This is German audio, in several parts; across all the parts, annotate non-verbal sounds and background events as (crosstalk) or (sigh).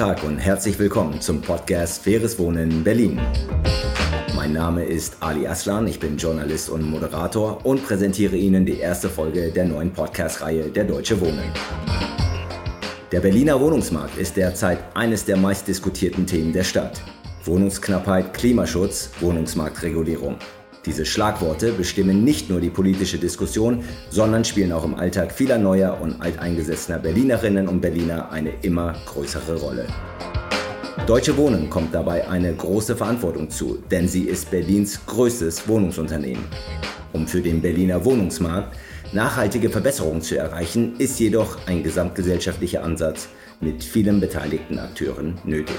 Tag und herzlich willkommen zum Podcast Faires Wohnen in Berlin. Mein Name ist Ali Aslan, ich bin Journalist und Moderator und präsentiere Ihnen die erste Folge der neuen Podcast-Reihe Der Deutsche Wohnen. Der Berliner Wohnungsmarkt ist derzeit eines der meistdiskutierten Themen der Stadt. Wohnungsknappheit, Klimaschutz, Wohnungsmarktregulierung. Diese Schlagworte bestimmen nicht nur die politische Diskussion, sondern spielen auch im Alltag vieler neuer und alteingesessener Berlinerinnen und Berliner eine immer größere Rolle. Deutsche Wohnen kommt dabei eine große Verantwortung zu, denn sie ist Berlins größtes Wohnungsunternehmen. Um für den Berliner Wohnungsmarkt nachhaltige Verbesserungen zu erreichen, ist jedoch ein gesamtgesellschaftlicher Ansatz mit vielen beteiligten Akteuren nötig.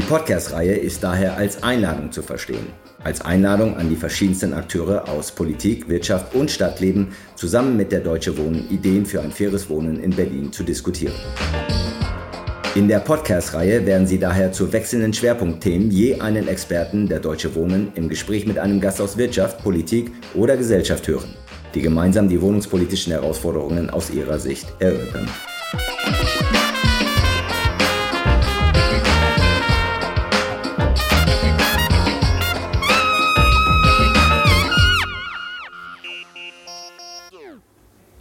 Die Podcast-Reihe ist daher als Einladung zu verstehen. Als Einladung an die verschiedensten Akteure aus Politik, Wirtschaft und Stadtleben, zusammen mit der Deutsche Wohnen Ideen für ein faires Wohnen in Berlin zu diskutieren. In der Podcast-Reihe werden Sie daher zu wechselnden Schwerpunktthemen je einen Experten der Deutsche Wohnen im Gespräch mit einem Gast aus Wirtschaft, Politik oder Gesellschaft hören, die gemeinsam die wohnungspolitischen Herausforderungen aus ihrer Sicht erörtern.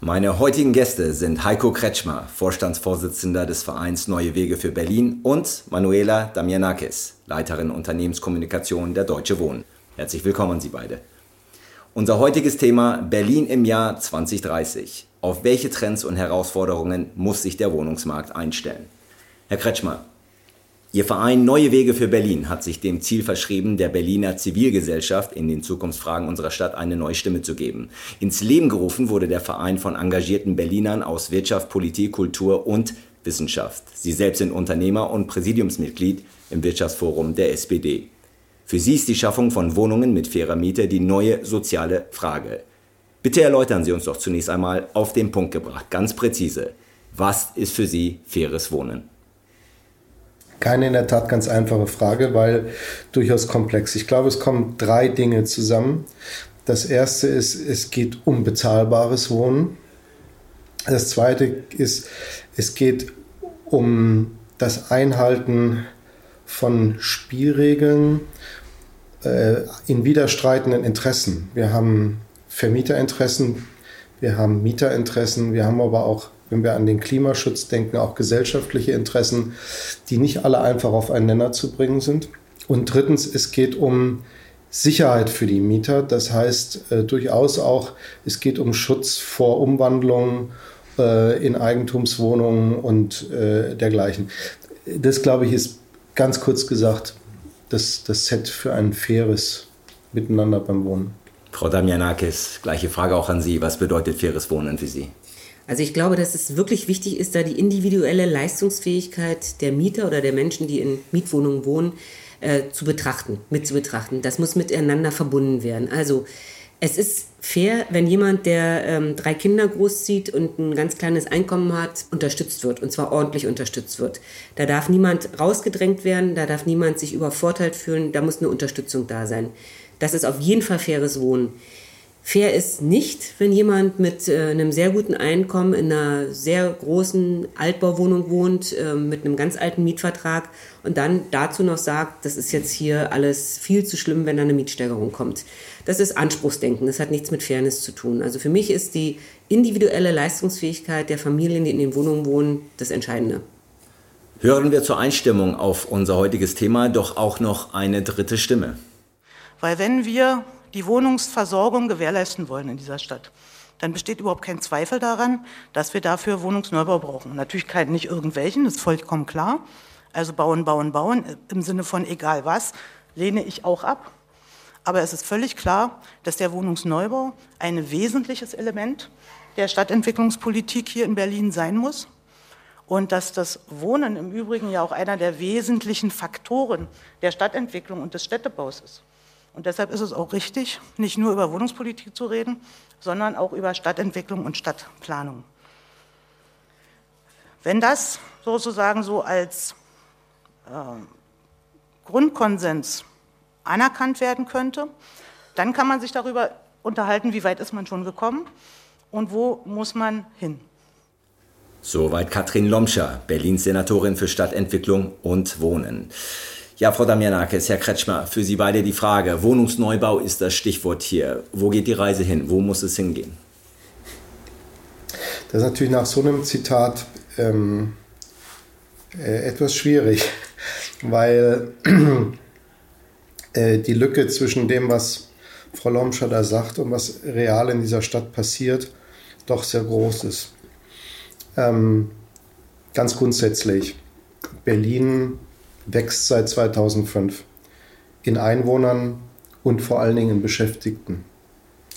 Meine heutigen Gäste sind Heiko Kretschmer, Vorstandsvorsitzender des Vereins Neue Wege für Berlin und Manuela Damianakis, Leiterin Unternehmenskommunikation der Deutsche Wohnen. Herzlich willkommen Sie beide. Unser heutiges Thema Berlin im Jahr 2030. Auf welche Trends und Herausforderungen muss sich der Wohnungsmarkt einstellen? Herr Kretschmer, Ihr Verein Neue Wege für Berlin hat sich dem Ziel verschrieben, der Berliner Zivilgesellschaft in den Zukunftsfragen unserer Stadt eine neue Stimme zu geben. Ins Leben gerufen wurde der Verein von engagierten Berlinern aus Wirtschaft, Politik, Kultur und Wissenschaft. Sie selbst sind Unternehmer und Präsidiumsmitglied im Wirtschaftsforum der SPD. Für Sie ist die Schaffung von Wohnungen mit fairer Miete die neue soziale Frage. Bitte erläutern Sie uns doch zunächst einmal auf den Punkt gebracht, ganz präzise. Was ist für Sie faires Wohnen? Keine in der Tat ganz einfache Frage, weil durchaus komplex. Ich glaube, es kommen drei Dinge zusammen. Das erste ist, es geht um bezahlbares Wohnen. Das zweite ist, es geht um das Einhalten von Spielregeln äh, in widerstreitenden Interessen. Wir haben Vermieterinteressen, wir haben Mieterinteressen, wir haben aber auch wenn wir an den Klimaschutz denken, auch gesellschaftliche Interessen, die nicht alle einfach auf einen Nenner zu bringen sind. Und drittens, es geht um Sicherheit für die Mieter. Das heißt äh, durchaus auch, es geht um Schutz vor Umwandlungen äh, in Eigentumswohnungen und äh, dergleichen. Das, glaube ich, ist ganz kurz gesagt das, das Set für ein faires Miteinander beim Wohnen. Frau Damianakis, gleiche Frage auch an Sie. Was bedeutet faires Wohnen für Sie? Also ich glaube, dass es wirklich wichtig ist, da die individuelle Leistungsfähigkeit der Mieter oder der Menschen, die in Mietwohnungen wohnen, äh, zu betrachten, mit zu betrachten. Das muss miteinander verbunden werden. Also es ist fair, wenn jemand, der ähm, drei Kinder großzieht und ein ganz kleines Einkommen hat, unterstützt wird und zwar ordentlich unterstützt wird. Da darf niemand rausgedrängt werden, da darf niemand sich übervorteilt fühlen, da muss eine Unterstützung da sein. Das ist auf jeden Fall faires Wohnen. Fair ist nicht, wenn jemand mit äh, einem sehr guten Einkommen in einer sehr großen Altbauwohnung wohnt, äh, mit einem ganz alten Mietvertrag und dann dazu noch sagt, das ist jetzt hier alles viel zu schlimm, wenn da eine Mietsteigerung kommt. Das ist Anspruchsdenken, das hat nichts mit Fairness zu tun. Also für mich ist die individuelle Leistungsfähigkeit der Familien, die in den Wohnungen wohnen, das Entscheidende. Hören wir zur Einstimmung auf unser heutiges Thema doch auch noch eine dritte Stimme. Weil wenn wir die Wohnungsversorgung gewährleisten wollen in dieser Stadt, dann besteht überhaupt kein Zweifel daran, dass wir dafür Wohnungsneubau brauchen. Natürlich kein, nicht irgendwelchen, das ist vollkommen klar. Also bauen, bauen, bauen, im Sinne von egal was, lehne ich auch ab. Aber es ist völlig klar, dass der Wohnungsneubau ein wesentliches Element der Stadtentwicklungspolitik hier in Berlin sein muss. Und dass das Wohnen im Übrigen ja auch einer der wesentlichen Faktoren der Stadtentwicklung und des Städtebaus ist. Und deshalb ist es auch richtig, nicht nur über Wohnungspolitik zu reden, sondern auch über Stadtentwicklung und Stadtplanung. Wenn das sozusagen so als äh, Grundkonsens anerkannt werden könnte, dann kann man sich darüber unterhalten, wie weit ist man schon gekommen und wo muss man hin. Soweit Katrin Lomscher, Berlins Senatorin für Stadtentwicklung und Wohnen. Ja, Frau Damianakis, Herr Kretschmer, für Sie beide die Frage. Wohnungsneubau ist das Stichwort hier. Wo geht die Reise hin? Wo muss es hingehen? Das ist natürlich nach so einem Zitat ähm, äh, etwas schwierig, (laughs) weil äh, die Lücke zwischen dem, was Frau Lomscher da sagt und was real in dieser Stadt passiert, doch sehr groß ist. Ähm, ganz grundsätzlich, Berlin wächst seit 2005 in Einwohnern und vor allen Dingen in Beschäftigten.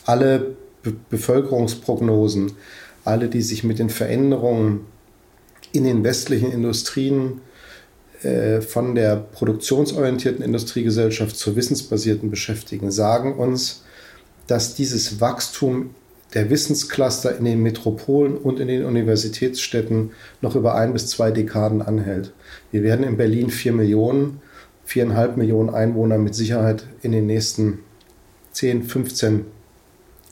Alle Be Bevölkerungsprognosen, alle, die sich mit den Veränderungen in den westlichen Industrien äh, von der produktionsorientierten Industriegesellschaft zur wissensbasierten beschäftigen, sagen uns, dass dieses Wachstum der Wissenscluster in den Metropolen und in den Universitätsstädten noch über ein bis zwei Dekaden anhält. Wir werden in Berlin vier Millionen, viereinhalb Millionen Einwohner mit Sicherheit in den nächsten 10, 15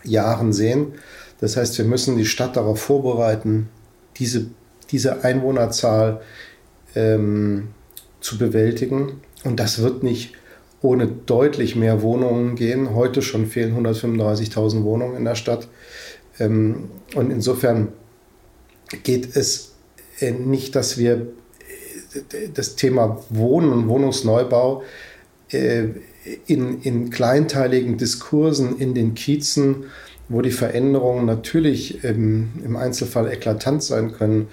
Jahren sehen. Das heißt, wir müssen die Stadt darauf vorbereiten, diese, diese Einwohnerzahl ähm, zu bewältigen. Und das wird nicht ohne deutlich mehr Wohnungen gehen. Heute schon fehlen 135.000 Wohnungen in der Stadt. Ähm, und insofern geht es äh, nicht, dass wir äh, das Thema Wohnen und Wohnungsneubau äh, in, in kleinteiligen Diskursen in den Kiezen, wo die Veränderungen natürlich im Einzelfall eklatant sein können,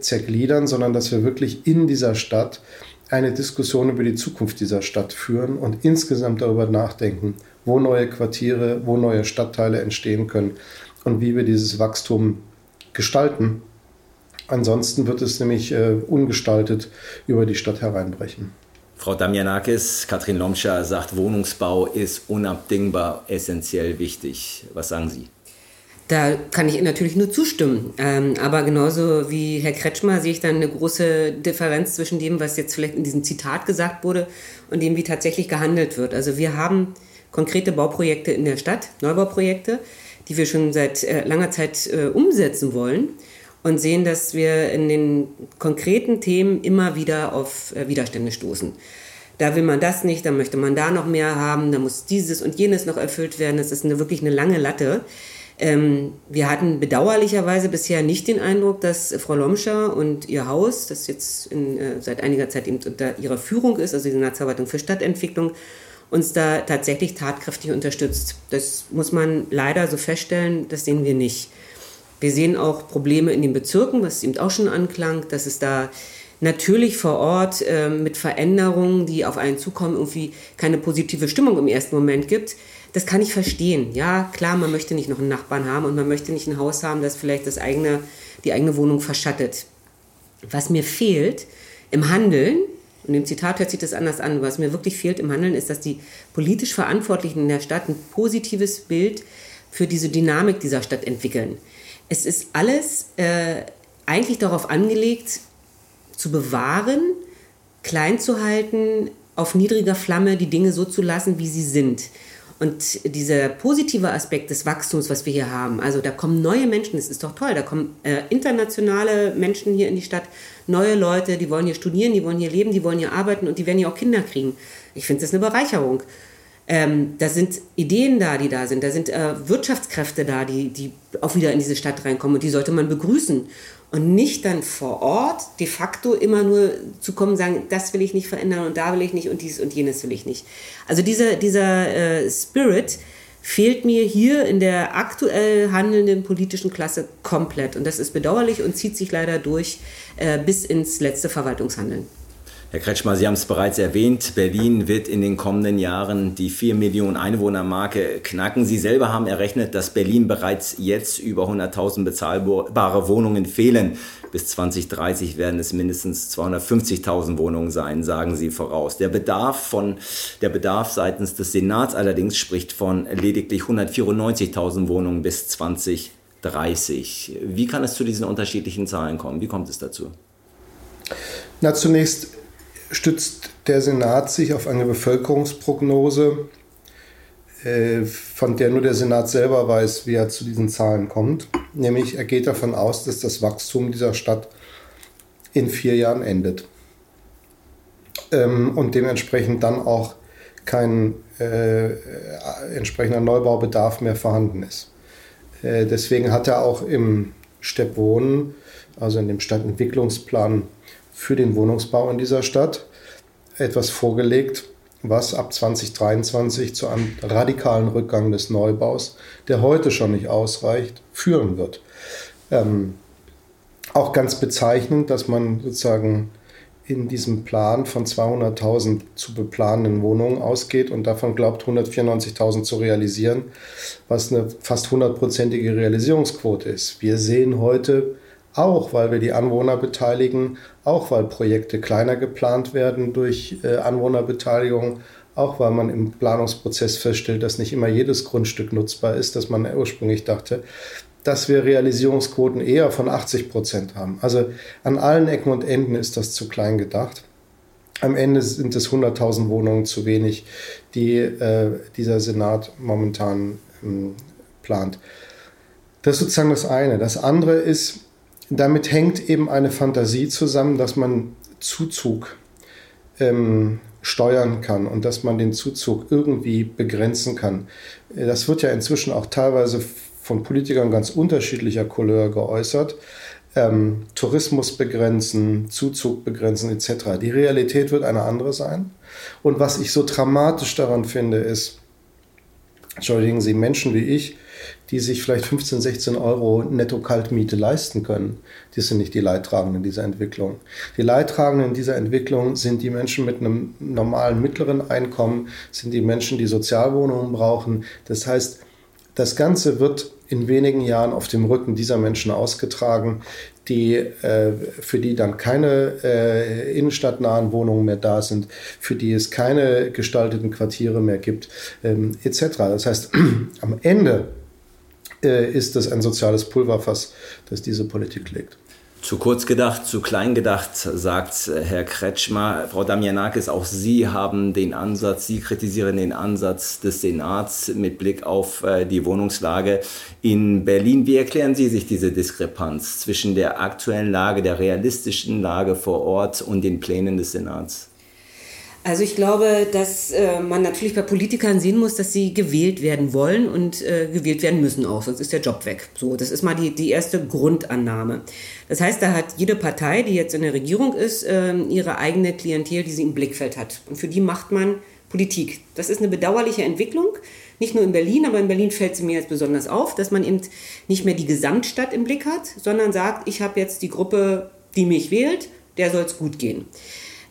zergliedern, sondern dass wir wirklich in dieser Stadt eine Diskussion über die Zukunft dieser Stadt führen und insgesamt darüber nachdenken, wo neue Quartiere, wo neue Stadtteile entstehen können und wie wir dieses Wachstum gestalten. Ansonsten wird es nämlich äh, ungestaltet über die Stadt hereinbrechen. Frau Damianakis, Katrin Lomscher sagt, Wohnungsbau ist unabdingbar essentiell wichtig. Was sagen Sie? Da kann ich natürlich nur zustimmen. Ähm, aber genauso wie Herr Kretschmer sehe ich dann eine große Differenz zwischen dem, was jetzt vielleicht in diesem Zitat gesagt wurde und dem, wie tatsächlich gehandelt wird. Also wir haben konkrete Bauprojekte in der Stadt, Neubauprojekte, die wir schon seit äh, langer Zeit äh, umsetzen wollen und sehen, dass wir in den konkreten Themen immer wieder auf äh, Widerstände stoßen. Da will man das nicht, dann möchte man da noch mehr haben, da muss dieses und jenes noch erfüllt werden. Das ist eine, wirklich eine lange Latte. Ähm, wir hatten bedauerlicherweise bisher nicht den Eindruck, dass Frau Lomscher und ihr Haus, das jetzt in, äh, seit einiger Zeit eben unter ihrer Führung ist, also die Senatsverwaltung für Stadtentwicklung, uns da tatsächlich tatkräftig unterstützt. Das muss man leider so feststellen, das sehen wir nicht. Wir sehen auch Probleme in den Bezirken, was eben auch schon anklang, dass es da natürlich vor Ort äh, mit Veränderungen, die auf einen zukommen, irgendwie keine positive Stimmung im ersten Moment gibt das kann ich verstehen. Ja, klar, man möchte nicht noch einen Nachbarn haben und man möchte nicht ein Haus haben, das vielleicht das eigene, die eigene Wohnung verschattet. Was mir fehlt im Handeln, und im Zitat hört sich das anders an, was mir wirklich fehlt im Handeln, ist, dass die politisch Verantwortlichen in der Stadt ein positives Bild für diese Dynamik dieser Stadt entwickeln. Es ist alles äh, eigentlich darauf angelegt, zu bewahren, klein zu halten, auf niedriger Flamme die Dinge so zu lassen, wie sie sind. Und dieser positive Aspekt des Wachstums, was wir hier haben, also da kommen neue Menschen, das ist doch toll, da kommen äh, internationale Menschen hier in die Stadt, neue Leute, die wollen hier studieren, die wollen hier leben, die wollen hier arbeiten und die werden hier auch Kinder kriegen. Ich finde das eine Bereicherung. Ähm, da sind Ideen da, die da sind, da sind äh, Wirtschaftskräfte da, die, die auch wieder in diese Stadt reinkommen und die sollte man begrüßen und nicht dann vor Ort de facto immer nur zu kommen und sagen, das will ich nicht verändern und da will ich nicht und dies und jenes will ich nicht. Also dieser, dieser äh, Spirit fehlt mir hier in der aktuell handelnden politischen Klasse komplett und das ist bedauerlich und zieht sich leider durch äh, bis ins letzte Verwaltungshandeln. Herr Kretschmer, Sie haben es bereits erwähnt, Berlin wird in den kommenden Jahren die 4 Millionen Einwohnermarke knacken. Sie selber haben errechnet, dass Berlin bereits jetzt über 100.000 bezahlbare Wohnungen fehlen. Bis 2030 werden es mindestens 250.000 Wohnungen sein, sagen Sie voraus. Der Bedarf, von, der Bedarf seitens des Senats allerdings spricht von lediglich 194.000 Wohnungen bis 2030. Wie kann es zu diesen unterschiedlichen Zahlen kommen? Wie kommt es dazu? Na, zunächst stützt der Senat sich auf eine Bevölkerungsprognose, äh, von der nur der Senat selber weiß, wie er zu diesen Zahlen kommt. Nämlich er geht davon aus, dass das Wachstum dieser Stadt in vier Jahren endet. Ähm, und dementsprechend dann auch kein äh, entsprechender Neubaubedarf mehr vorhanden ist. Äh, deswegen hat er auch im Stepp Wohnen, also in dem Stadtentwicklungsplan für den Wohnungsbau in dieser Stadt, etwas vorgelegt, was ab 2023 zu einem radikalen Rückgang des Neubaus, der heute schon nicht ausreicht, führen wird. Ähm, auch ganz bezeichnend, dass man sozusagen in diesem Plan von 200.000 zu beplanenden Wohnungen ausgeht und davon glaubt 194.000 zu realisieren, was eine fast hundertprozentige Realisierungsquote ist. Wir sehen heute auch, weil wir die Anwohner beteiligen, auch weil Projekte kleiner geplant werden durch äh, Anwohnerbeteiligung, auch weil man im Planungsprozess feststellt, dass nicht immer jedes Grundstück nutzbar ist, das man ursprünglich dachte, dass wir Realisierungsquoten eher von 80 Prozent haben. Also an allen Ecken und Enden ist das zu klein gedacht. Am Ende sind es 100.000 Wohnungen zu wenig, die äh, dieser Senat momentan ähm, plant. Das ist sozusagen das eine. Das andere ist, damit hängt eben eine Fantasie zusammen, dass man Zuzug ähm, steuern kann und dass man den Zuzug irgendwie begrenzen kann. Das wird ja inzwischen auch teilweise von Politikern ganz unterschiedlicher Couleur geäußert. Ähm, Tourismus begrenzen, Zuzug begrenzen etc. Die Realität wird eine andere sein. Und was ich so dramatisch daran finde, ist, entschuldigen Sie, Menschen wie ich, die sich vielleicht 15, 16 Euro Netto-Kaltmiete leisten können, die sind nicht die Leidtragenden dieser Entwicklung. Die Leidtragenden dieser Entwicklung sind die Menschen mit einem normalen mittleren Einkommen, sind die Menschen, die Sozialwohnungen brauchen. Das heißt, das Ganze wird in wenigen Jahren auf dem Rücken dieser Menschen ausgetragen, die, äh, für die dann keine äh, innenstadtnahen Wohnungen mehr da sind, für die es keine gestalteten Quartiere mehr gibt, ähm, etc. Das heißt, (clears throat) am Ende äh, ist es ein soziales Pulverfass, das diese Politik legt. Zu kurz gedacht, zu klein gedacht, sagt äh, Herr Kretschmer. Frau Damianakis, auch Sie haben den Ansatz, Sie kritisieren den Ansatz des Senats mit Blick auf äh, die Wohnungslage in Berlin. Wie erklären Sie sich diese Diskrepanz zwischen der aktuellen Lage, der realistischen Lage vor Ort und den Plänen des Senats? Also ich glaube, dass äh, man natürlich bei Politikern sehen muss, dass sie gewählt werden wollen und äh, gewählt werden müssen auch, sonst ist der Job weg. So, das ist mal die, die erste Grundannahme. Das heißt, da hat jede Partei, die jetzt in der Regierung ist, äh, ihre eigene Klientel, die sie im Blickfeld hat. Und für die macht man Politik. Das ist eine bedauerliche Entwicklung, nicht nur in Berlin, aber in Berlin fällt sie mir jetzt besonders auf, dass man eben nicht mehr die Gesamtstadt im Blick hat, sondern sagt, ich habe jetzt die Gruppe, die mich wählt, der soll es gut gehen.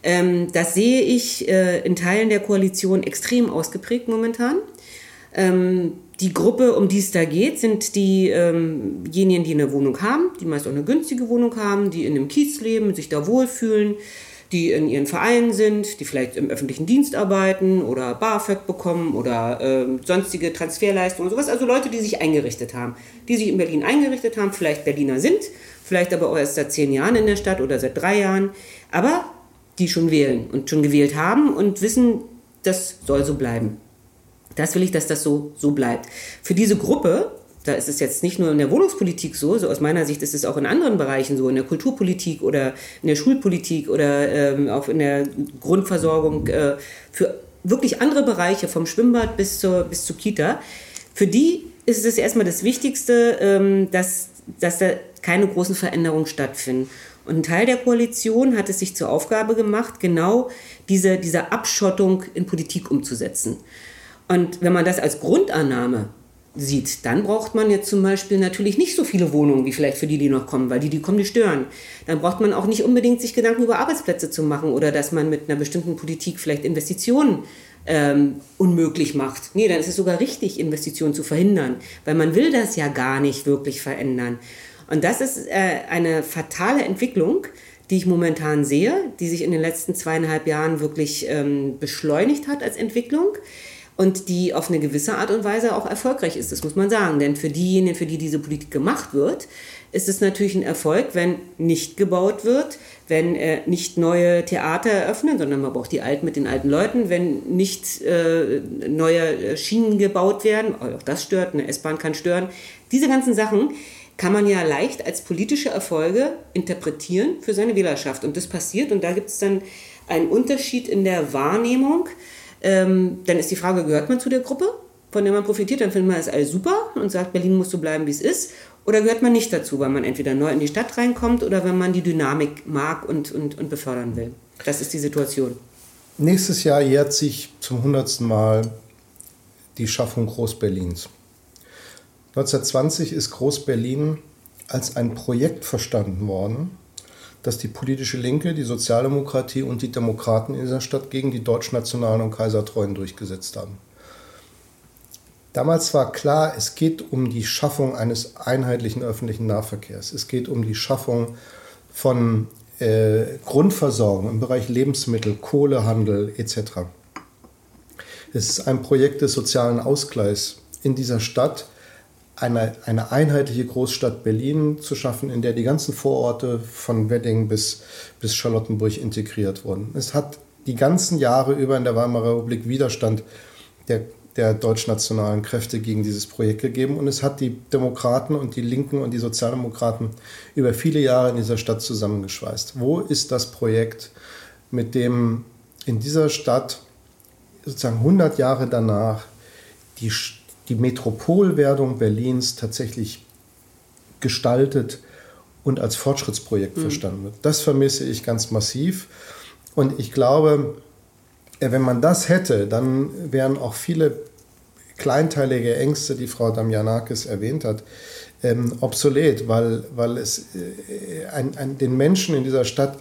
Ähm, das sehe ich äh, in Teilen der Koalition extrem ausgeprägt momentan. Ähm, die Gruppe, um die es da geht, sind diejenigen, ähm die eine Wohnung haben, die meist auch eine günstige Wohnung haben, die in einem Kiez leben, sich da wohlfühlen, die in ihren Vereinen sind, die vielleicht im öffentlichen Dienst arbeiten oder BAföG bekommen oder äh, sonstige Transferleistungen, sowas. Also Leute, die sich eingerichtet haben, die sich in Berlin eingerichtet haben, vielleicht Berliner sind, vielleicht aber auch erst seit zehn Jahren in der Stadt oder seit drei Jahren, aber die schon wählen und schon gewählt haben und wissen, das soll so bleiben. Das will ich, dass das so, so bleibt. Für diese Gruppe, da ist es jetzt nicht nur in der Wohnungspolitik so, so aus meiner Sicht ist es auch in anderen Bereichen so, in der Kulturpolitik oder in der Schulpolitik oder ähm, auch in der Grundversorgung, äh, für wirklich andere Bereiche, vom Schwimmbad bis zur, bis zur Kita. Für die ist es erstmal das Wichtigste, ähm, dass, dass da keine großen Veränderungen stattfinden. Und ein Teil der Koalition hat es sich zur Aufgabe gemacht, genau diese, diese Abschottung in Politik umzusetzen. Und wenn man das als Grundannahme sieht, dann braucht man jetzt zum Beispiel natürlich nicht so viele Wohnungen wie vielleicht für die, die noch kommen, weil die, die kommen, die stören. Dann braucht man auch nicht unbedingt sich Gedanken über Arbeitsplätze zu machen oder dass man mit einer bestimmten Politik vielleicht Investitionen ähm, unmöglich macht. Nee, dann ist es sogar richtig, Investitionen zu verhindern, weil man will das ja gar nicht wirklich verändern. Und das ist äh, eine fatale Entwicklung, die ich momentan sehe, die sich in den letzten zweieinhalb Jahren wirklich ähm, beschleunigt hat als Entwicklung. und die auf eine gewisse Art und Weise auch erfolgreich ist. Das muss man sagen. Denn für diejenigen, für die diese Politik gemacht wird, ist es natürlich ein Erfolg, wenn nicht gebaut wird, wenn äh, nicht neue Theater eröffnen, sondern man braucht die alten mit den alten Leuten, wenn nicht äh, neue Schienen gebaut werden, auch das stört, eine S-Bahn kann stören. Diese ganzen Sachen kann man ja leicht als politische Erfolge interpretieren für seine Wählerschaft. Und das passiert und da gibt es dann einen Unterschied in der Wahrnehmung ähm, dann ist die Frage, gehört man zu der Gruppe, von der man profitiert? Dann findet man es alles super und sagt, Berlin muss so bleiben, wie es ist. Oder gehört man nicht dazu, weil man entweder neu in die Stadt reinkommt oder wenn man die Dynamik mag und, und, und befördern will? Das ist die Situation. Nächstes Jahr jährt sich zum hundertsten Mal die Schaffung Groß-Berlins. 1920 ist Groß-Berlin als ein Projekt verstanden worden, dass die politische Linke, die Sozialdemokratie und die Demokraten in dieser Stadt gegen die Deutschnationalen und Kaisertreuen durchgesetzt haben. Damals war klar, es geht um die Schaffung eines einheitlichen öffentlichen Nahverkehrs. Es geht um die Schaffung von äh, Grundversorgung im Bereich Lebensmittel, Kohlehandel etc. Es ist ein Projekt des sozialen Ausgleichs in dieser Stadt, eine, eine einheitliche Großstadt Berlin zu schaffen, in der die ganzen Vororte von Wedding bis, bis Charlottenburg integriert wurden. Es hat die ganzen Jahre über in der Weimarer Republik Widerstand der, der deutschnationalen Kräfte gegen dieses Projekt gegeben und es hat die Demokraten und die Linken und die Sozialdemokraten über viele Jahre in dieser Stadt zusammengeschweißt. Wo ist das Projekt, mit dem in dieser Stadt sozusagen 100 Jahre danach die die Metropolwerdung Berlins tatsächlich gestaltet und als Fortschrittsprojekt mhm. verstanden wird. Das vermisse ich ganz massiv. Und ich glaube, äh, wenn man das hätte, dann wären auch viele kleinteilige Ängste, die Frau Damjanakis erwähnt hat, ähm, obsolet, weil, weil es äh, ein, ein, den Menschen in dieser Stadt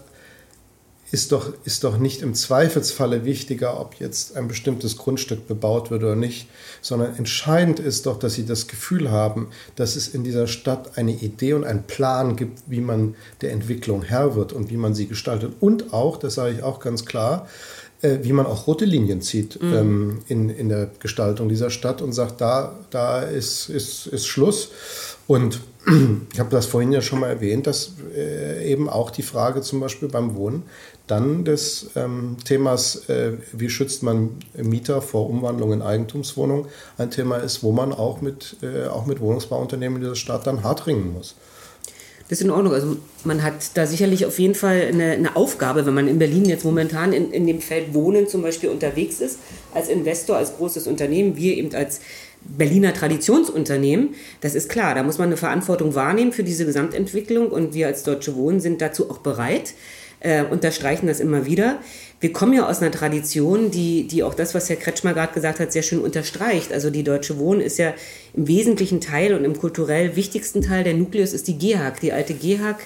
ist doch, ist doch nicht im Zweifelsfalle wichtiger, ob jetzt ein bestimmtes Grundstück bebaut wird oder nicht, sondern entscheidend ist doch, dass sie das Gefühl haben, dass es in dieser Stadt eine Idee und einen Plan gibt, wie man der Entwicklung Herr wird und wie man sie gestaltet. Und auch, das sage ich auch ganz klar, äh, wie man auch rote Linien zieht mhm. ähm, in, in der Gestaltung dieser Stadt und sagt, da, da ist, ist, ist Schluss. Und (clears throat) ich habe das vorhin ja schon mal erwähnt, dass äh, eben auch die Frage zum Beispiel beim Wohnen dann des ähm, Themas, äh, wie schützt man Mieter vor Umwandlung in Eigentumswohnungen, ein Thema ist, wo man auch mit, äh, auch mit Wohnungsbauunternehmen in dieser Stadt dann hart ringen muss. Das ist in Ordnung. Also man hat da sicherlich auf jeden Fall eine, eine Aufgabe, wenn man in Berlin jetzt momentan in, in dem Feld Wohnen zum Beispiel unterwegs ist, als Investor, als großes Unternehmen, wir eben als Berliner Traditionsunternehmen, das ist klar, da muss man eine Verantwortung wahrnehmen für diese Gesamtentwicklung und wir als Deutsche Wohnen sind dazu auch bereit äh, unterstreichen das immer wieder. Wir kommen ja aus einer Tradition, die, die auch das, was Herr Kretschmer gerade gesagt hat, sehr schön unterstreicht. Also die Deutsche Wohnen ist ja im wesentlichen Teil und im kulturell wichtigsten Teil der Nukleus ist die GEHAG, die alte GEHAG.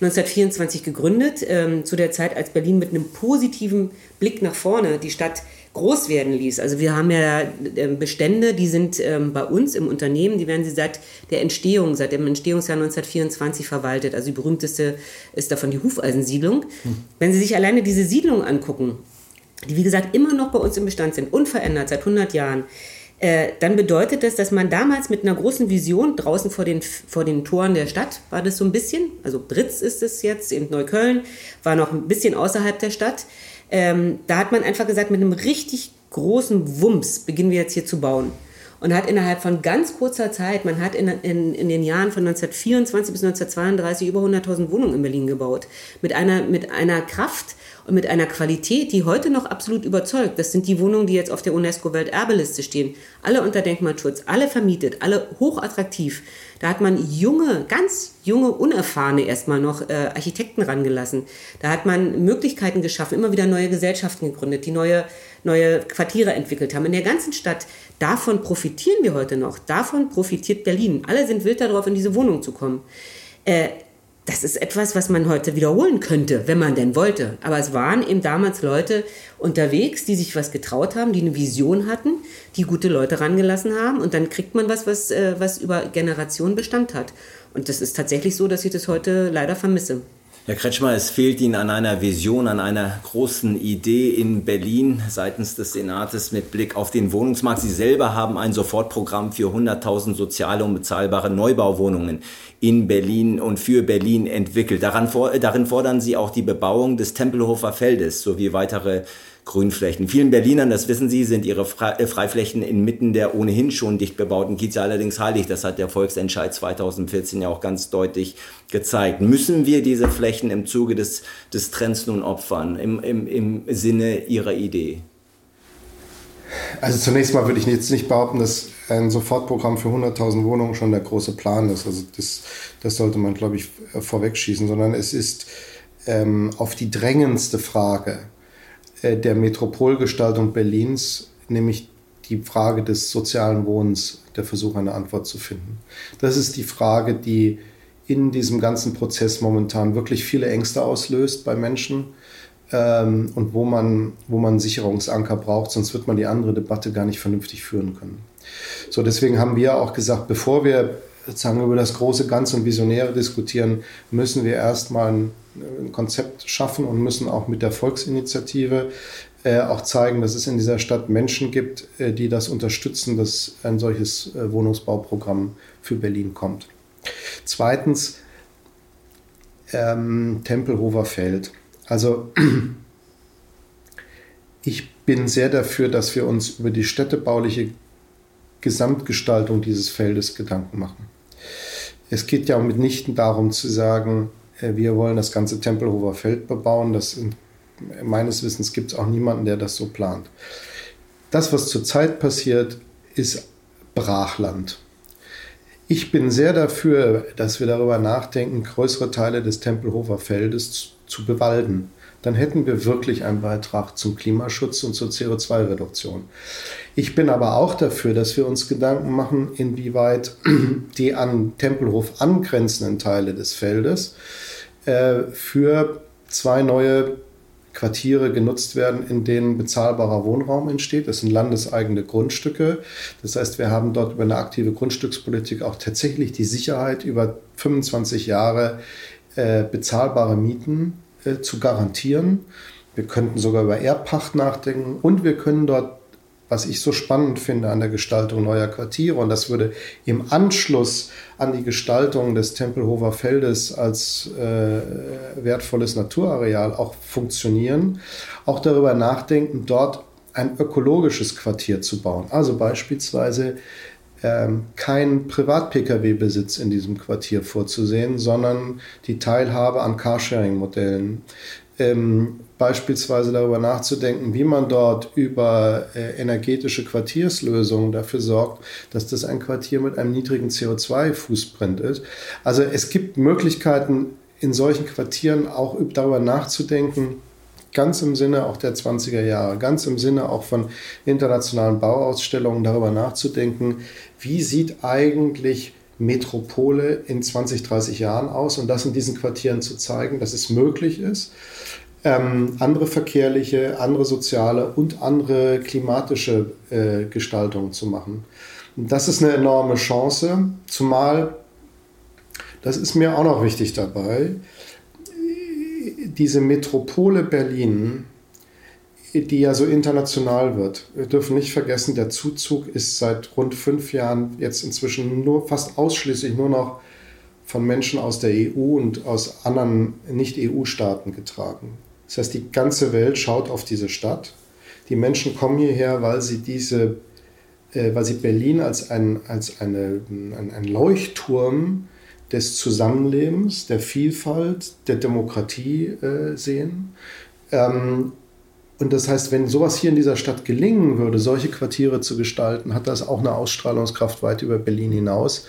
1924 gegründet, ähm, zu der Zeit, als Berlin mit einem positiven Blick nach vorne die Stadt groß werden ließ. Also wir haben ja ähm, Bestände, die sind ähm, bei uns im Unternehmen, die werden sie seit der Entstehung, seit dem Entstehungsjahr 1924 verwaltet. Also die berühmteste ist davon die Hufeisensiedlung. Hm. Wenn Sie sich alleine diese Siedlung angucken, die wie gesagt immer noch bei uns im Bestand sind, unverändert seit 100 Jahren, äh, dann bedeutet das, dass man damals mit einer großen Vision draußen vor den, vor den Toren der Stadt war das so ein bisschen, also Britz ist es jetzt in Neukölln, war noch ein bisschen außerhalb der Stadt, ähm, da hat man einfach gesagt, mit einem richtig großen Wumms beginnen wir jetzt hier zu bauen. Und hat innerhalb von ganz kurzer Zeit, man hat in, in, in den Jahren von 1924 bis 1932 über 100.000 Wohnungen in Berlin gebaut. Mit einer, mit einer Kraft, und mit einer Qualität, die heute noch absolut überzeugt. Das sind die Wohnungen, die jetzt auf der UNESCO-Welterbeliste stehen. Alle unter Denkmalschutz, alle vermietet, alle hochattraktiv. Da hat man junge, ganz junge, unerfahrene erstmal noch äh, Architekten rangelassen. Da hat man Möglichkeiten geschaffen, immer wieder neue Gesellschaften gegründet, die neue, neue Quartiere entwickelt haben. In der ganzen Stadt, davon profitieren wir heute noch. Davon profitiert Berlin. Alle sind wild darauf, in diese Wohnung zu kommen. Äh, das ist etwas, was man heute wiederholen könnte, wenn man denn wollte. Aber es waren eben damals Leute unterwegs, die sich was getraut haben, die eine Vision hatten, die gute Leute rangelassen haben und dann kriegt man was, was, äh, was über Generationen Bestand hat. Und das ist tatsächlich so, dass ich das heute leider vermisse. Herr Kretschmer, es fehlt Ihnen an einer Vision, an einer großen Idee in Berlin seitens des Senates mit Blick auf den Wohnungsmarkt. Sie selber haben ein Sofortprogramm für 100.000 soziale und bezahlbare Neubauwohnungen in Berlin und für Berlin entwickelt. Daran, darin fordern Sie auch die Bebauung des Tempelhofer Feldes sowie weitere Grünflächen. Vielen Berlinern, das wissen Sie, sind ihre äh, Freiflächen inmitten der ohnehin schon dicht bebauten Kieze allerdings heilig. Das hat der Volksentscheid 2014 ja auch ganz deutlich gezeigt. Müssen wir diese Flächen im Zuge des, des Trends nun opfern, im, im, im Sinne Ihrer Idee? Also zunächst mal würde ich jetzt nicht behaupten, dass ein Sofortprogramm für 100.000 Wohnungen schon der große Plan ist. Also das, das sollte man, glaube ich, vorwegschießen, sondern es ist ähm, auf die drängendste Frage, äh, der Metropolgestaltung Berlins, nämlich die Frage des sozialen Wohnens, der Versuch, eine Antwort zu finden. Das ist die Frage, die in diesem ganzen Prozess momentan wirklich viele Ängste auslöst bei Menschen ähm, und wo man, wo man Sicherungsanker braucht, sonst wird man die andere Debatte gar nicht vernünftig führen können. So, deswegen haben wir auch gesagt, bevor wir sozusagen über das große Ganze und Visionäre diskutieren, müssen wir erstmal ein, ein Konzept schaffen und müssen auch mit der Volksinitiative äh, auch zeigen, dass es in dieser Stadt Menschen gibt, äh, die das unterstützen, dass ein solches äh, Wohnungsbauprogramm für Berlin kommt. Zweitens, ähm, Tempelhofer Feld. Also (clears throat) ich bin sehr dafür, dass wir uns über die städtebauliche Gesamtgestaltung dieses Feldes Gedanken machen. Es geht ja mitnichten darum zu sagen, wir wollen das ganze Tempelhofer Feld bebauen. Das, meines Wissens gibt es auch niemanden, der das so plant. Das, was zurzeit passiert, ist Brachland. Ich bin sehr dafür, dass wir darüber nachdenken, größere Teile des Tempelhofer Feldes zu bewalden dann hätten wir wirklich einen Beitrag zum Klimaschutz und zur CO2-Reduktion. Ich bin aber auch dafür, dass wir uns Gedanken machen, inwieweit (clears throat) die an Tempelhof angrenzenden Teile des Feldes äh, für zwei neue Quartiere genutzt werden, in denen bezahlbarer Wohnraum entsteht. Das sind landeseigene Grundstücke. Das heißt, wir haben dort über eine aktive Grundstückspolitik auch tatsächlich die Sicherheit, über 25 Jahre äh, bezahlbare Mieten äh, zu garantieren. Wir könnten sogar über Erbpacht nachdenken und wir können dort, was ich so spannend finde an der Gestaltung neuer Quartiere, und das würde im Anschluss an die Gestaltung des Tempelhofer Feldes als äh, wertvolles Naturareal auch funktionieren, auch darüber nachdenken, dort ein ökologisches Quartier zu bauen. Also beispielsweise ähm, kein Privat-Pkw-Besitz in diesem Quartier vorzusehen, sondern die Teilhabe an Carsharing-Modellen. Ähm, beispielsweise darüber nachzudenken, wie man dort über äh, energetische Quartierslösungen dafür sorgt, dass das ein Quartier mit einem niedrigen CO2-Fußprint ist. Also es gibt Möglichkeiten, in solchen Quartieren auch darüber nachzudenken, ganz im Sinne auch der 20er Jahre, ganz im Sinne auch von internationalen Bauausstellungen darüber nachzudenken, wie sieht eigentlich Metropole in 20, 30 Jahren aus und das in diesen Quartieren zu zeigen, dass es möglich ist, ähm, andere verkehrliche, andere soziale und andere klimatische äh, Gestaltungen zu machen. Und das ist eine enorme Chance, zumal, das ist mir auch noch wichtig dabei, diese Metropole Berlin, die ja so international wird. Wir dürfen nicht vergessen, der Zuzug ist seit rund fünf Jahren jetzt inzwischen nur fast ausschließlich nur noch von Menschen aus der EU und aus anderen Nicht-EU-Staaten getragen. Das heißt, die ganze Welt schaut auf diese Stadt. Die Menschen kommen hierher, weil sie diese, äh, weil sie Berlin als ein, als eine, ein, ein Leuchtturm des Zusammenlebens, der Vielfalt, der Demokratie äh, sehen. Ähm, und das heißt, wenn sowas hier in dieser Stadt gelingen würde, solche Quartiere zu gestalten, hat das auch eine Ausstrahlungskraft weit über Berlin hinaus.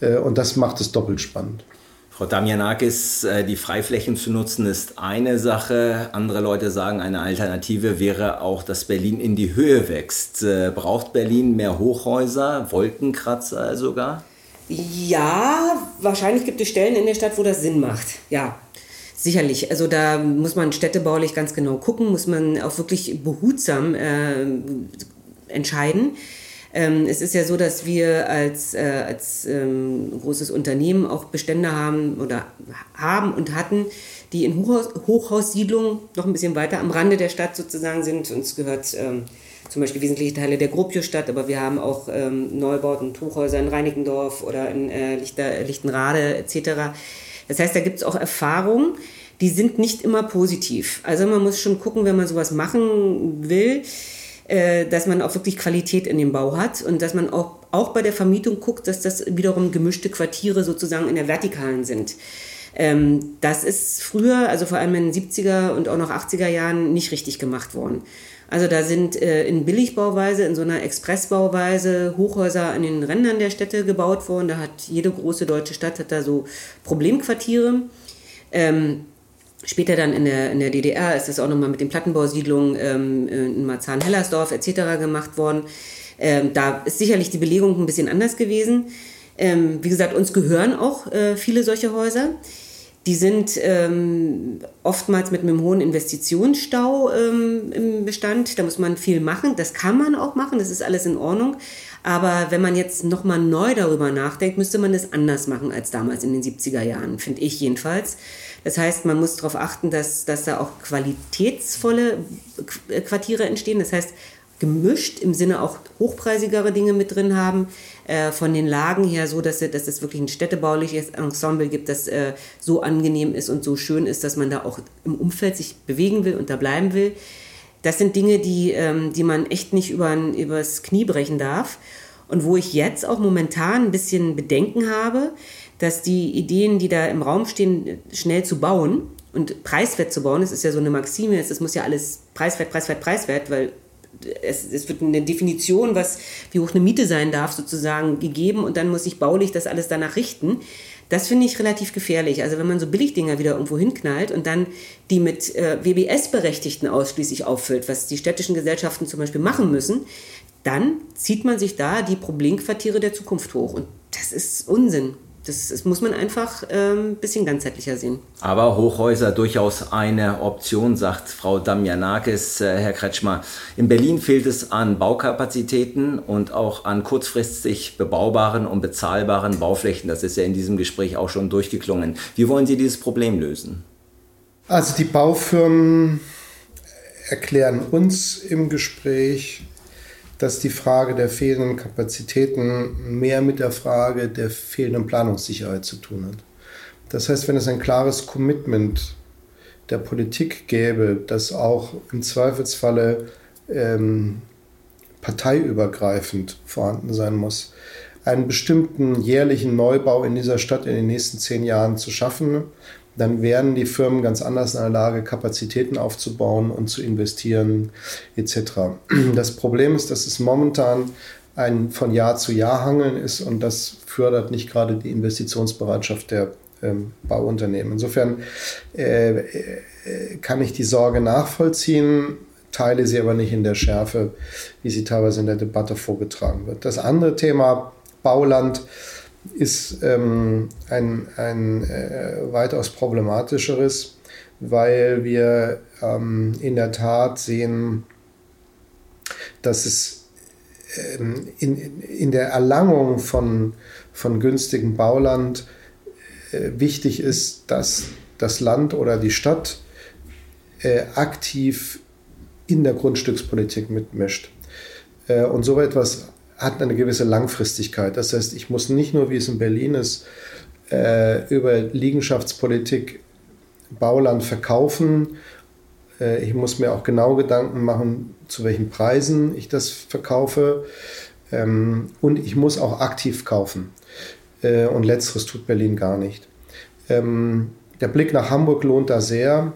Äh, und das macht es doppelt spannend. Frau Damianakis, äh, die Freiflächen zu nutzen ist eine Sache. Andere Leute sagen, eine Alternative wäre auch, dass Berlin in die Höhe wächst. Äh, braucht Berlin mehr Hochhäuser, Wolkenkratzer sogar? Ja, wahrscheinlich gibt es Stellen in der Stadt, wo das Sinn macht. Ja, sicherlich. Also da muss man städtebaulich ganz genau gucken, muss man auch wirklich behutsam äh, entscheiden. Ähm, es ist ja so, dass wir als, äh, als ähm, großes Unternehmen auch Bestände haben oder haben und hatten, die in Hochhaus, Hochhaussiedlungen noch ein bisschen weiter am Rande der Stadt sozusagen sind. Uns gehört ähm, zum Beispiel wesentliche Teile der Gropio-Stadt, aber wir haben auch ähm, Neubauten und Hochhäuser in Reinickendorf oder in äh, Lichter, Lichtenrade etc. Das heißt, da gibt es auch Erfahrungen, die sind nicht immer positiv. Also man muss schon gucken, wenn man sowas machen will, äh, dass man auch wirklich Qualität in dem Bau hat und dass man auch, auch bei der Vermietung guckt, dass das wiederum gemischte Quartiere sozusagen in der Vertikalen sind. Ähm, das ist früher, also vor allem in den 70er und auch noch 80er Jahren, nicht richtig gemacht worden. Also da sind äh, in Billigbauweise, in so einer Expressbauweise Hochhäuser an den Rändern der Städte gebaut worden. Da hat jede große deutsche Stadt hat da so Problemquartiere. Ähm, Später dann in der, in der DDR ist das auch nochmal mit den Plattenbausiedlungen ähm, in Marzahn-Hellersdorf etc. gemacht worden. Ähm, da ist sicherlich die Belegung ein bisschen anders gewesen. Ähm, wie gesagt, uns gehören auch äh, viele solche Häuser. Die sind ähm, oftmals mit einem hohen Investitionsstau ähm, im Bestand. Da muss man viel machen. Das kann man auch machen, das ist alles in Ordnung. Aber wenn man jetzt nochmal neu darüber nachdenkt, müsste man das anders machen als damals in den 70er Jahren, finde ich jedenfalls. Das heißt, man muss darauf achten, dass, dass da auch qualitätsvolle Quartiere entstehen. Das heißt, gemischt im Sinne auch hochpreisigere Dinge mit drin haben, äh, von den Lagen her so, dass, dass es wirklich ein städtebauliches Ensemble gibt, das äh, so angenehm ist und so schön ist, dass man da auch im Umfeld sich bewegen will und da bleiben will. Das sind Dinge, die, ähm, die man echt nicht über, übers Knie brechen darf. Und wo ich jetzt auch momentan ein bisschen Bedenken habe, dass die Ideen, die da im Raum stehen, schnell zu bauen und preiswert zu bauen, das ist ja so eine Maxime, es muss ja alles preiswert, preiswert, preiswert, weil es, es, wird eine Definition, was, wie hoch eine Miete sein darf, sozusagen gegeben und dann muss ich baulich das alles danach richten. Das finde ich relativ gefährlich. Also wenn man so Billigdinger wieder irgendwo hinknallt und dann die mit äh, WBS-Berechtigten ausschließlich auffüllt, was die städtischen Gesellschaften zum Beispiel machen müssen, dann zieht man sich da die Problemquartiere der Zukunft hoch. Und das ist Unsinn. Das, das, muss man einfach ein ähm, bisschen ganzheitlicher sehen. Aber Hochhäuser durchaus eine Option, sagt Frau Damjanakis, äh, Herr Kretschmer. In Berlin fehlt es an Baukapazitäten und auch an kurzfristig bebaubaren und bezahlbaren Bauflächen. Das ist ja in diesem Gespräch auch schon durchgeklungen. Wie wollen Sie dieses Problem lösen? Also die Baufirmen erklären uns im Gespräch, dass die Frage der fehlenden Kapazitäten mehr mit der Frage der fehlenden Planungssicherheit zu tun hat. Das heißt, wenn es ein klares Commitment der Politik gäbe, das auch im Zweifelsfalle ähm, parteiübergreifend vorhanden sein muss, einen bestimmten jährlichen Neubau in dieser Stadt in den nächsten zehn Jahren zu schaffen, dann wären die Firmen ganz anders in der Lage, Kapazitäten aufzubauen und zu investieren etc. Das Problem ist, dass es momentan ein von Jahr zu Jahr Hangeln ist und das fördert nicht gerade die Investitionsbereitschaft der ähm, Bauunternehmen. Insofern äh, äh, kann ich die Sorge nachvollziehen, teile sie aber nicht in der Schärfe, wie sie teilweise in der Debatte vorgetragen wird. Das andere Thema Bauland ist ähm, ein, ein äh, weitaus problematischeres, weil wir ähm, in der Tat sehen, dass es ähm, in, in der Erlangung von, von günstigem Bauland äh, wichtig ist, dass das Land oder die Stadt äh, aktiv in der Grundstückspolitik mitmischt. Äh, und so etwas hat eine gewisse Langfristigkeit. Das heißt, ich muss nicht nur, wie es in Berlin ist, äh, über Liegenschaftspolitik Bauland verkaufen. Äh, ich muss mir auch genau Gedanken machen, zu welchen Preisen ich das verkaufe. Ähm, und ich muss auch aktiv kaufen. Äh, und letzteres tut Berlin gar nicht. Ähm, der Blick nach Hamburg lohnt da sehr,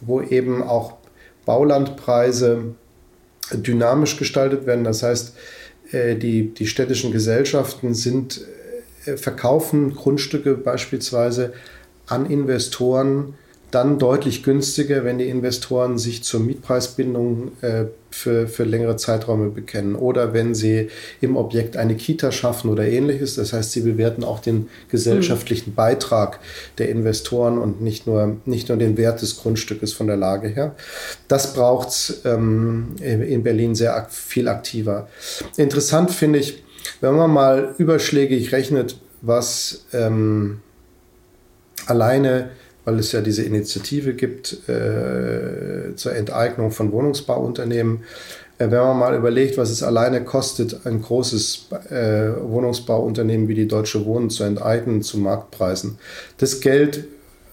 wo eben auch Baulandpreise dynamisch gestaltet werden. Das heißt, die, die städtischen Gesellschaften sind, äh, verkaufen Grundstücke beispielsweise an Investoren, dann deutlich günstiger, wenn die Investoren sich zur Mietpreisbindung äh, für, für längere Zeiträume bekennen oder wenn sie im Objekt eine Kita schaffen oder ähnliches. Das heißt, sie bewerten auch den gesellschaftlichen mhm. Beitrag der Investoren und nicht nur, nicht nur den Wert des Grundstückes von der Lage her. Das braucht es ähm, in Berlin sehr viel aktiver. Interessant finde ich, wenn man mal überschlägig rechnet, was ähm, alleine weil es ja diese Initiative gibt äh, zur Enteignung von Wohnungsbauunternehmen. Äh, wenn man mal überlegt, was es alleine kostet, ein großes äh, Wohnungsbauunternehmen wie die Deutsche Wohnen zu enteignen zu Marktpreisen. Das Geld,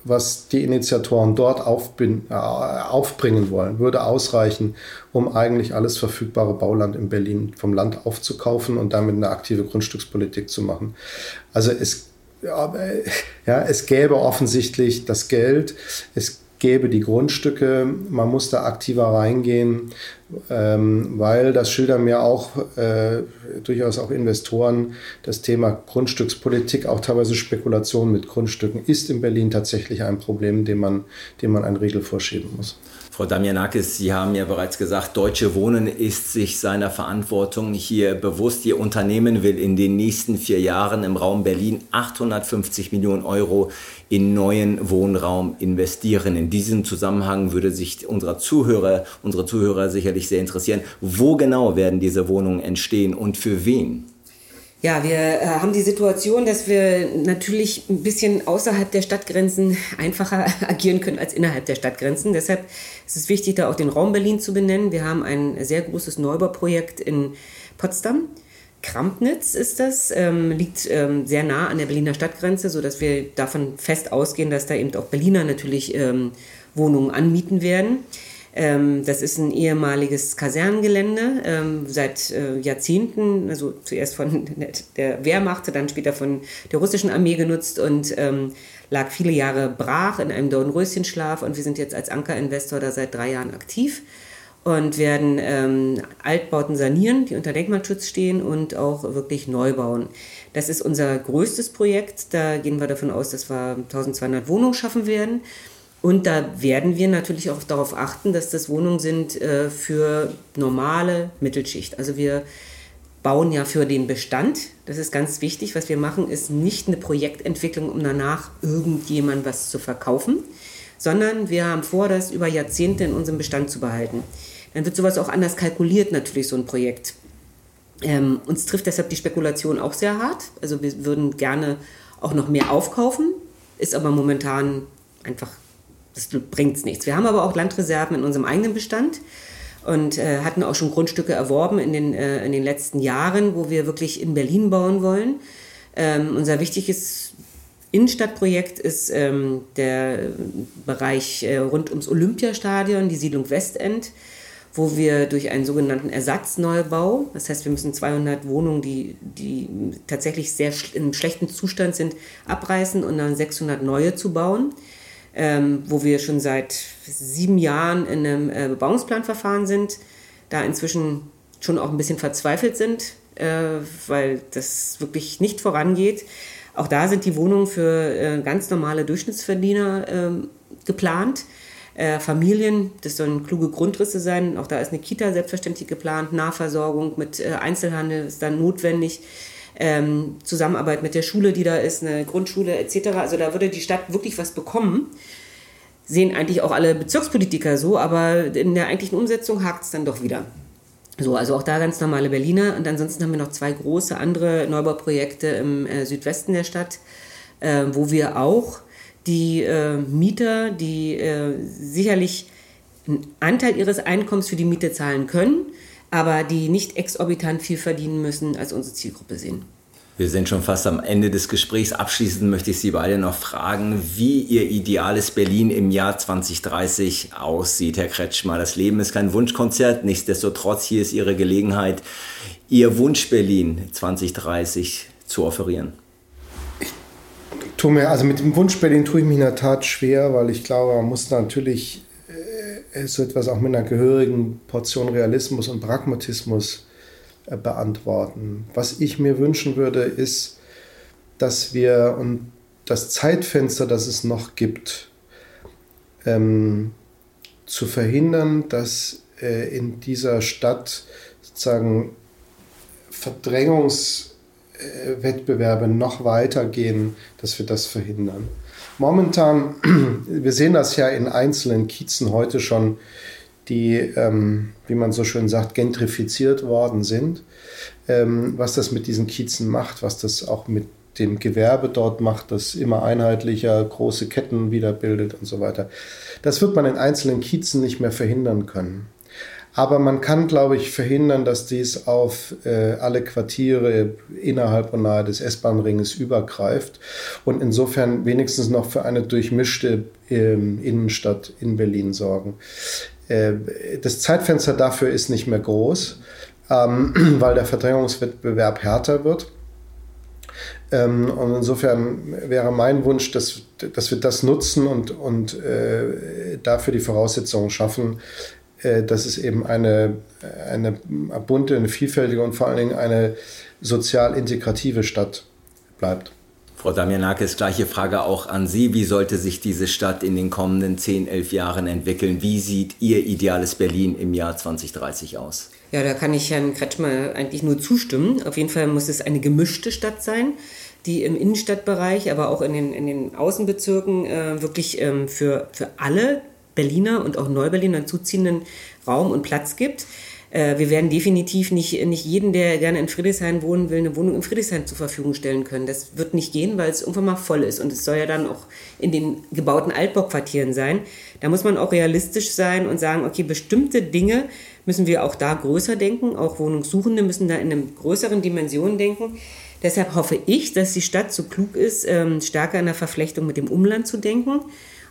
was die Initiatoren dort äh, aufbringen wollen, würde ausreichen, um eigentlich alles verfügbare Bauland in Berlin vom Land aufzukaufen und damit eine aktive Grundstückspolitik zu machen. Also es ja, es gäbe offensichtlich das Geld, es gäbe die Grundstücke, man muss da aktiver reingehen, weil das schildern mir auch äh, durchaus auch Investoren, das Thema Grundstückspolitik, auch teilweise Spekulation mit Grundstücken, ist in Berlin tatsächlich ein Problem, dem man, dem man einen Riegel vorschieben muss. Frau Damianakis, Sie haben ja bereits gesagt, Deutsche Wohnen ist sich seiner Verantwortung hier bewusst. Ihr Unternehmen will in den nächsten vier Jahren im Raum Berlin 850 Millionen Euro in neuen Wohnraum investieren. In diesem Zusammenhang würde sich unser Zuhörer, unsere Zuhörer sicherlich sehr interessieren, wo genau werden diese Wohnungen entstehen und für wen? Ja, wir äh, haben die Situation, dass wir natürlich ein bisschen außerhalb der Stadtgrenzen einfacher (laughs) agieren können als innerhalb der Stadtgrenzen. Deshalb ist es wichtig, da auch den Raum Berlin zu benennen. Wir haben ein sehr großes Neubauprojekt in Potsdam. Krampnitz ist das, ähm, liegt ähm, sehr nah an der Berliner Stadtgrenze, sodass wir davon fest ausgehen, dass da eben auch Berliner natürlich ähm, Wohnungen anmieten werden. Ähm, das ist ein ehemaliges Kasernengelände, ähm, seit äh, Jahrzehnten, also zuerst von (laughs) der Wehrmacht, dann später von der russischen Armee genutzt und ähm, lag viele Jahre brach in einem Dornröschenschlaf und wir sind jetzt als Ankerinvestor da seit drei Jahren aktiv und werden ähm, Altbauten sanieren, die unter Denkmalschutz stehen und auch wirklich neu bauen. Das ist unser größtes Projekt. Da gehen wir davon aus, dass wir 1200 Wohnungen schaffen werden. Und da werden wir natürlich auch darauf achten, dass das Wohnungen sind äh, für normale Mittelschicht. Also wir bauen ja für den Bestand. Das ist ganz wichtig. Was wir machen, ist nicht eine Projektentwicklung, um danach irgendjemand was zu verkaufen, sondern wir haben vor, das über Jahrzehnte in unserem Bestand zu behalten. Dann wird sowas auch anders kalkuliert, natürlich, so ein Projekt. Ähm, uns trifft deshalb die Spekulation auch sehr hart. Also wir würden gerne auch noch mehr aufkaufen, ist aber momentan einfach das bringt nichts. Wir haben aber auch Landreserven in unserem eigenen Bestand und äh, hatten auch schon Grundstücke erworben in den, äh, in den letzten Jahren, wo wir wirklich in Berlin bauen wollen. Ähm, unser wichtiges Innenstadtprojekt ist ähm, der Bereich äh, rund ums Olympiastadion, die Siedlung Westend, wo wir durch einen sogenannten Ersatzneubau, das heißt, wir müssen 200 Wohnungen, die, die tatsächlich sehr sch in schlechten Zustand sind, abreißen und dann 600 neue zu bauen ähm, wo wir schon seit sieben Jahren in einem äh, Bebauungsplanverfahren sind, da inzwischen schon auch ein bisschen verzweifelt sind, äh, weil das wirklich nicht vorangeht. Auch da sind die Wohnungen für äh, ganz normale Durchschnittsverdiener ähm, geplant. Äh, Familien, das sollen kluge Grundrisse sein. Auch da ist eine Kita selbstverständlich geplant. Nahversorgung mit äh, Einzelhandel ist dann notwendig ähm, Zusammenarbeit mit der Schule, die da ist, eine Grundschule etc. Also da würde die Stadt wirklich was bekommen. Sehen eigentlich auch alle Bezirkspolitiker so, aber in der eigentlichen Umsetzung hakt es dann doch wieder. So, also auch da ganz normale Berliner. Und ansonsten haben wir noch zwei große andere Neubauprojekte im äh, Südwesten der Stadt, äh, wo wir auch die äh, Mieter, die äh, sicherlich einen Anteil ihres Einkommens für die Miete zahlen können, aber die nicht exorbitant viel verdienen müssen, als unsere Zielgruppe sehen. Wir sind schon fast am Ende des Gesprächs. Abschließend möchte ich Sie beide noch fragen, wie Ihr ideales Berlin im Jahr 2030 aussieht, Herr Kretschmer. Das Leben ist kein Wunschkonzert. Nichtsdestotrotz, hier ist Ihre Gelegenheit, Ihr Wunsch Berlin 2030 zu offerieren. Ich tue mir, also mit dem Wunsch Berlin tue ich mich in der Tat schwer, weil ich glaube, man muss natürlich so etwas auch mit einer gehörigen Portion Realismus und Pragmatismus äh, beantworten. Was ich mir wünschen würde, ist, dass wir und das Zeitfenster, das es noch gibt, ähm, zu verhindern, dass äh, in dieser Stadt sozusagen Verdrängungswettbewerbe noch weitergehen, dass wir das verhindern. Momentan, (clears throat) wir sehen das ja in einzelnen Kiezen heute schon, die, ähm, wie man so schön sagt, gentrifiziert worden sind. Ähm, was das mit diesen Kiezen macht, was das auch mit dem Gewerbe dort macht, das immer einheitlicher große Ketten wiederbildet und so weiter. Das wird man in einzelnen Kiezen nicht mehr verhindern können. Aber man kann, glaube ich, verhindern, dass dies auf äh, alle Quartiere innerhalb und nahe des S-Bahn-Ringes übergreift und insofern wenigstens noch für eine durchmischte äh, Innenstadt in Berlin sorgen. Äh, das Zeitfenster dafür ist nicht mehr groß, ähm, (clears throat) weil der Verdrängungswettbewerb härter wird. Ähm, und insofern wäre mein Wunsch, dass, dass wir das nutzen und, und äh, dafür die Voraussetzungen schaffen, dass es eben eine, eine bunte, eine vielfältige und vor allen Dingen eine sozial integrative Stadt bleibt. Frau Damianakis, gleiche Frage auch an Sie. Wie sollte sich diese Stadt in den kommenden 10, 11 Jahren entwickeln? Wie sieht Ihr ideales Berlin im Jahr 2030 aus? Ja, da kann ich Herrn Kretschmer eigentlich nur zustimmen. Auf jeden Fall muss es eine gemischte Stadt sein, die im Innenstadtbereich, aber auch in den, in den Außenbezirken äh, wirklich ähm, für, für alle Berliner und auch Neuberliner zuziehenden Raum und Platz gibt. Äh, wir werden definitiv nicht, nicht jeden, der gerne in Friedrichshain wohnen will, eine Wohnung in Friedrichshain zur Verfügung stellen können. Das wird nicht gehen, weil es irgendwann mal voll ist. Und es soll ja dann auch in den gebauten Altbauquartieren sein. Da muss man auch realistisch sein und sagen, okay, bestimmte Dinge müssen wir auch da größer denken. Auch Wohnungssuchende müssen da in einer größeren Dimension denken. Deshalb hoffe ich, dass die Stadt so klug ist, ähm, stärker in der Verflechtung mit dem Umland zu denken.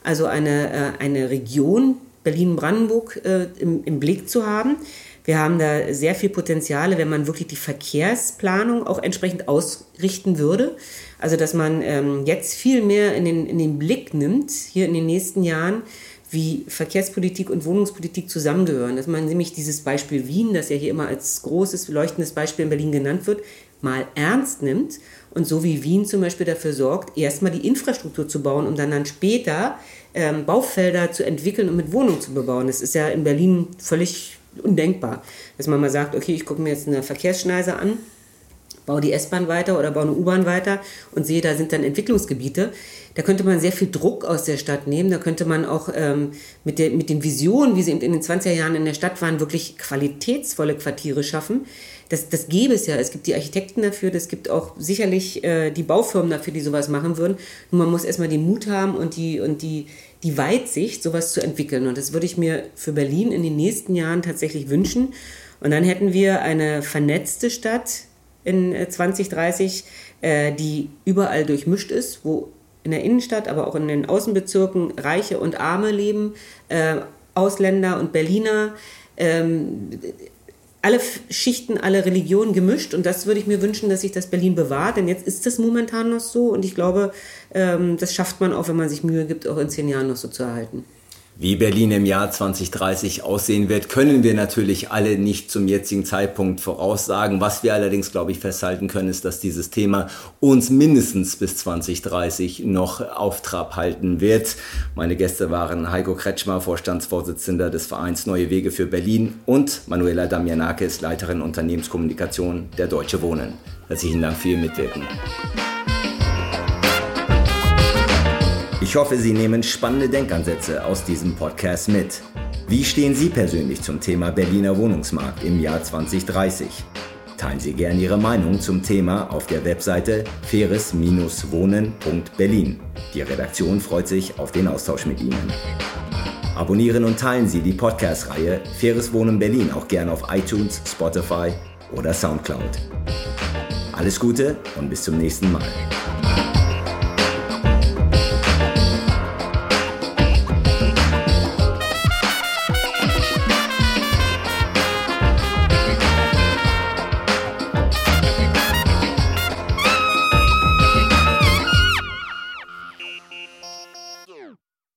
Also eine, äh, eine Region Berlin-Brandenburg äh, im, im Blick zu haben. Wir haben da sehr viel Potenziale, wenn man wirklich die Verkehrsplanung auch entsprechend ausrichten würde. Also dass man ähm, jetzt viel mehr in den, in den Blick nimmt, hier in den nächsten Jahren, wie Verkehrspolitik und Wohnungspolitik zusammengehören. Dass man nämlich dieses Beispiel Wien, das ja hier immer als großes, leuchtendes Beispiel in Berlin genannt wird, mal ernst nimmt und so wie Wien zum Beispiel dafür sorgt, erstmal die Infrastruktur zu bauen, um dann, dann später ähm, Baufelder zu entwickeln und mit Wohnungen zu bebauen. Das ist ja in Berlin völlig undenkbar, dass man mal sagt, okay, ich gucke mir jetzt eine Verkehrsschneise an baue die S-Bahn weiter oder baue eine U-Bahn weiter und sehe, da sind dann Entwicklungsgebiete. Da könnte man sehr viel Druck aus der Stadt nehmen. Da könnte man auch ähm, mit, der, mit den Visionen, wie sie in den 20er Jahren in der Stadt waren, wirklich qualitätsvolle Quartiere schaffen. Das, das gäbe es ja. Es gibt die Architekten dafür, es gibt auch sicherlich äh, die Baufirmen dafür, die sowas machen würden. Nur man muss erstmal den Mut haben und die, und die, die Weitsicht, sowas zu entwickeln. Und das würde ich mir für Berlin in den nächsten Jahren tatsächlich wünschen. Und dann hätten wir eine vernetzte Stadt, in 2030, äh, äh, die überall durchmischt ist, wo in der Innenstadt, aber auch in den Außenbezirken Reiche und Arme leben, äh, Ausländer und Berliner, ähm, alle Schichten, alle Religionen gemischt. Und das würde ich mir wünschen, dass sich das Berlin bewahrt, denn jetzt ist das momentan noch so und ich glaube, ähm, das schafft man auch, wenn man sich Mühe gibt, auch in zehn Jahren noch so zu erhalten. Wie Berlin im Jahr 2030 aussehen wird, können wir natürlich alle nicht zum jetzigen Zeitpunkt voraussagen. Was wir allerdings, glaube ich, festhalten können, ist, dass dieses Thema uns mindestens bis 2030 noch auf Trab halten wird. Meine Gäste waren Heiko Kretschmer, Vorstandsvorsitzender des Vereins Neue Wege für Berlin und Manuela Damianakis, Leiterin Unternehmenskommunikation der Deutsche Wohnen. Herzlichen Dank für Ihr Mitwirken. Ich hoffe, Sie nehmen spannende Denkansätze aus diesem Podcast mit. Wie stehen Sie persönlich zum Thema Berliner Wohnungsmarkt im Jahr 2030? Teilen Sie gerne Ihre Meinung zum Thema auf der Webseite faires-wohnen.berlin. Die Redaktion freut sich auf den Austausch mit Ihnen. Abonnieren und teilen Sie die Podcast-Reihe Faires Wohnen Berlin auch gerne auf iTunes, Spotify oder Soundcloud. Alles Gute und bis zum nächsten Mal.